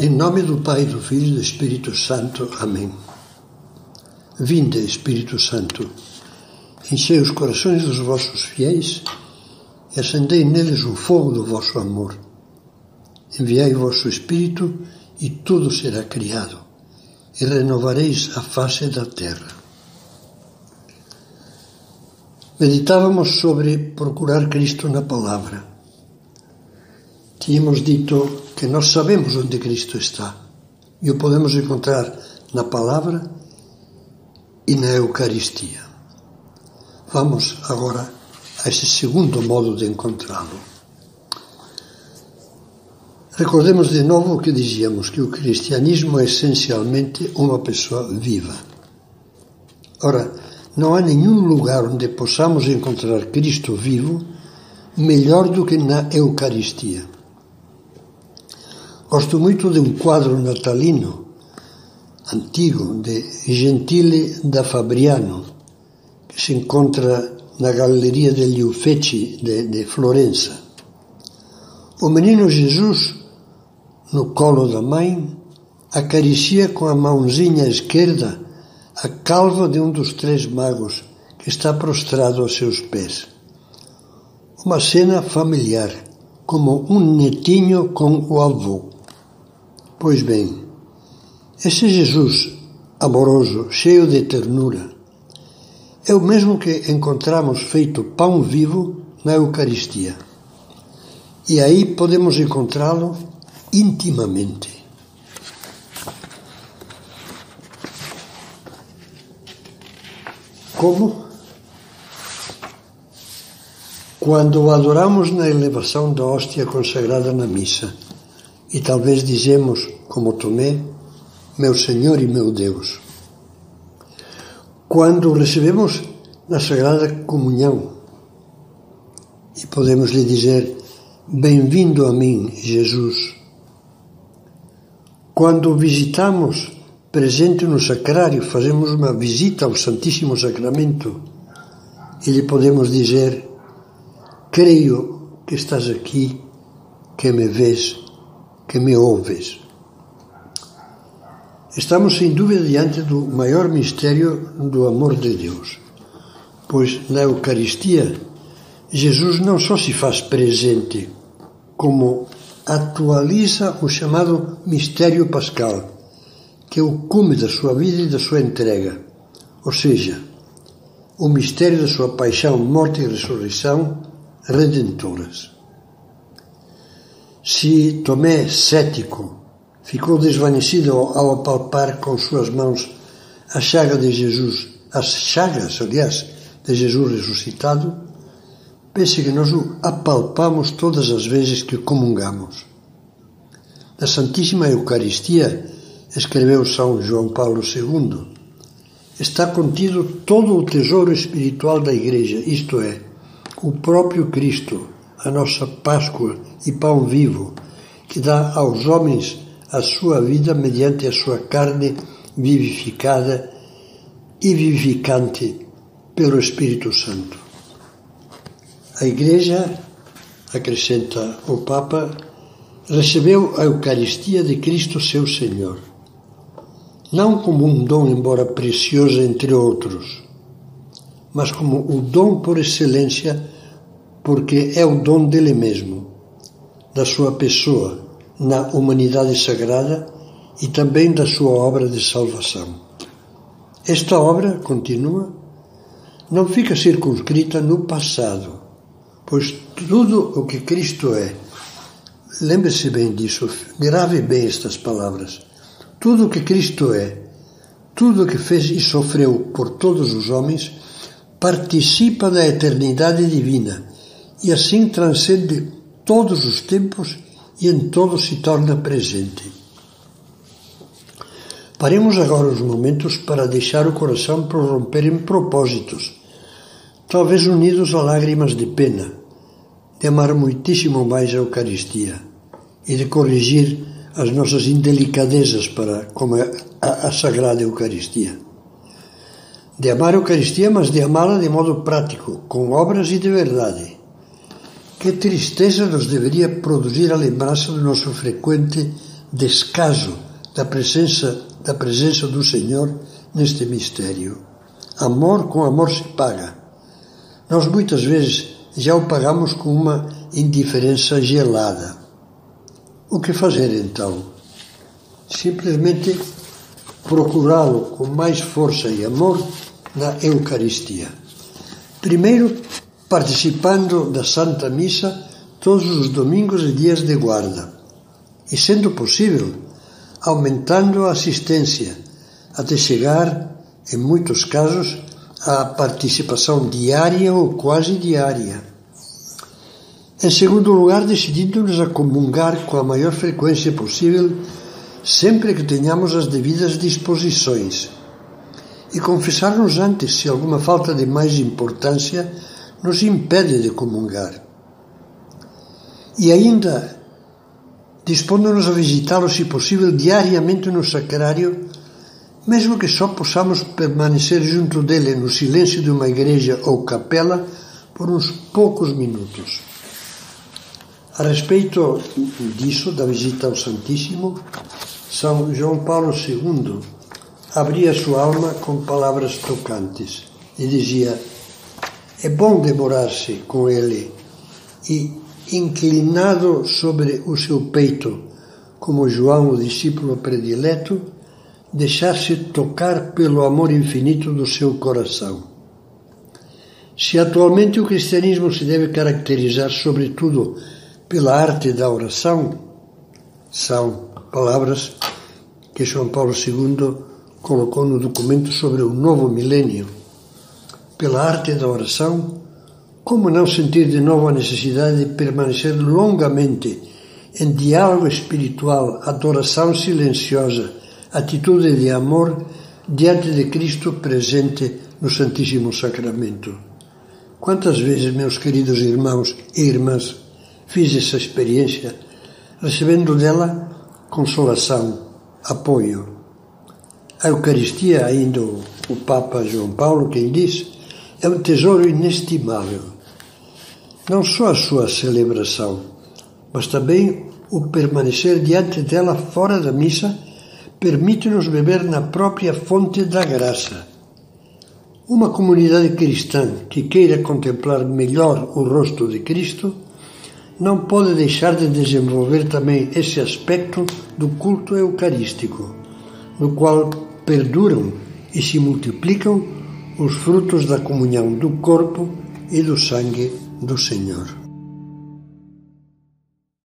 Em nome do Pai, do Filho e do Espírito Santo. Amém. Vinde, Espírito Santo, enchei os corações dos vossos fiéis e acendei neles o fogo do vosso amor. Enviai o vosso Espírito e tudo será criado, e renovareis a face da terra. Meditávamos sobre procurar Cristo na palavra. Tínhamos dito que nós sabemos onde Cristo está e o podemos encontrar na palavra e na Eucaristia. Vamos agora a esse segundo modo de encontrá-lo. Recordemos de novo o que dizíamos, que o cristianismo é essencialmente uma pessoa viva. Ora, não há nenhum lugar onde possamos encontrar Cristo vivo melhor do que na Eucaristia. Gosto muito de um quadro natalino antigo de Gentile da Fabriano, que se encontra na Galeria degli Uffizi de, de Florença. O menino Jesus, no colo da mãe, acaricia com a mãozinha esquerda a calva de um dos três magos que está prostrado a seus pés. Uma cena familiar, como um netinho com o avô. Pois bem, esse Jesus amoroso, cheio de ternura, é o mesmo que encontramos feito pão vivo na Eucaristia. E aí podemos encontrá-lo intimamente. Como? Quando o adoramos na elevação da hóstia consagrada na missa e talvez dizemos, como Tomé, meu Senhor e meu Deus. Quando recebemos na Sagrada Comunhão e podemos lhe dizer, bem-vindo a mim, Jesus. Quando visitamos presente no sacrário, fazemos uma visita ao Santíssimo Sacramento e lhe podemos dizer, creio que estás aqui, que me vês que me ouves. Estamos sem dúvida diante do maior mistério do amor de Deus, pois na Eucaristia Jesus não só se faz presente, como atualiza o chamado mistério pascal, que é o cume da sua vida e da sua entrega, ou seja, o mistério da sua paixão, morte e ressurreição redentoras. Se Tomé, cético, ficou desvanecido ao apalpar com suas mãos a chaga de Jesus, as chagas, aliás, de Jesus ressuscitado, pense que nós o apalpamos todas as vezes que comungamos. Na Santíssima Eucaristia, escreveu São João Paulo II, está contido todo o tesouro espiritual da Igreja, isto é, o próprio Cristo a nossa Páscoa e pão vivo, que dá aos homens a sua vida mediante a sua carne vivificada e vivificante pelo Espírito Santo. A Igreja, acrescenta o Papa, recebeu a Eucaristia de Cristo seu Senhor, não como um dom, embora precioso entre outros, mas como o dom por excelência porque é o dom dele mesmo, da sua pessoa, na humanidade sagrada e também da sua obra de salvação. Esta obra, continua, não fica circunscrita no passado, pois tudo o que Cristo é, lembre-se bem disso, grave bem estas palavras, tudo o que Cristo é, tudo o que fez e sofreu por todos os homens, participa da eternidade divina e assim transcende todos os tempos e em todos se torna presente. Paremos agora os momentos para deixar o coração prorromper em propósitos, talvez unidos a lágrimas de pena, de amar muitíssimo mais a Eucaristia e de corrigir as nossas indelicadezas para como a, a, a Sagrada Eucaristia. De amar a Eucaristia, mas de amá-la de modo prático, com obras e de verdade que tristeza nos deveria produzir a lembrança do nosso frequente descaso da presença, da presença do Senhor neste mistério. Amor com amor se paga. Nós muitas vezes já o pagamos com uma indiferença gelada. O que fazer então? Simplesmente procurá-lo com mais força e amor na Eucaristia. Primeiro, participando da Santa Missa todos os domingos e dias de guarda, e, sendo possível, aumentando a assistência, até chegar, em muitos casos, à participação diária ou quase diária. Em segundo lugar, decidindo-nos a comungar com a maior frequência possível, sempre que tenhamos as devidas disposições, e confessar-nos antes se alguma falta de mais importância nos impede de comungar. E ainda, dispondo-nos a visitá-lo, se possível, diariamente no sacrário, mesmo que só possamos permanecer junto dele no silêncio de uma igreja ou capela por uns poucos minutos. A respeito disso, da visita ao Santíssimo, São João Paulo II abria sua alma com palavras tocantes e dizia: É bom demorar-se com ele e, inclinado sobre o seu peito, como João, o discípulo predileto, deixar-se tocar pelo amor infinito do seu coração. Se atualmente o cristianismo se deve caracterizar, sobretudo, pela arte da oração, são palavras que João Paulo II colocou no documento sobre o novo milênio. Pela arte da oração, como não sentir de novo a necessidade de permanecer longamente em diálogo espiritual, adoração silenciosa, atitude de amor diante de Cristo presente no Santíssimo Sacramento. Quantas vezes, meus queridos irmãos e irmãs, fiz essa experiência, recebendo dela consolação, apoio. A Eucaristia, ainda o Papa João Paulo quem diz, é um tesouro inestimável. Não só a sua celebração, mas também o permanecer diante dela fora da missa permite-nos beber na própria fonte da graça. Uma comunidade cristã que queira contemplar melhor o rosto de Cristo não pode deixar de desenvolver também esse aspecto do culto eucarístico, no qual perduram e se multiplicam os frutos da comunhão do corpo e do sangue do Senhor.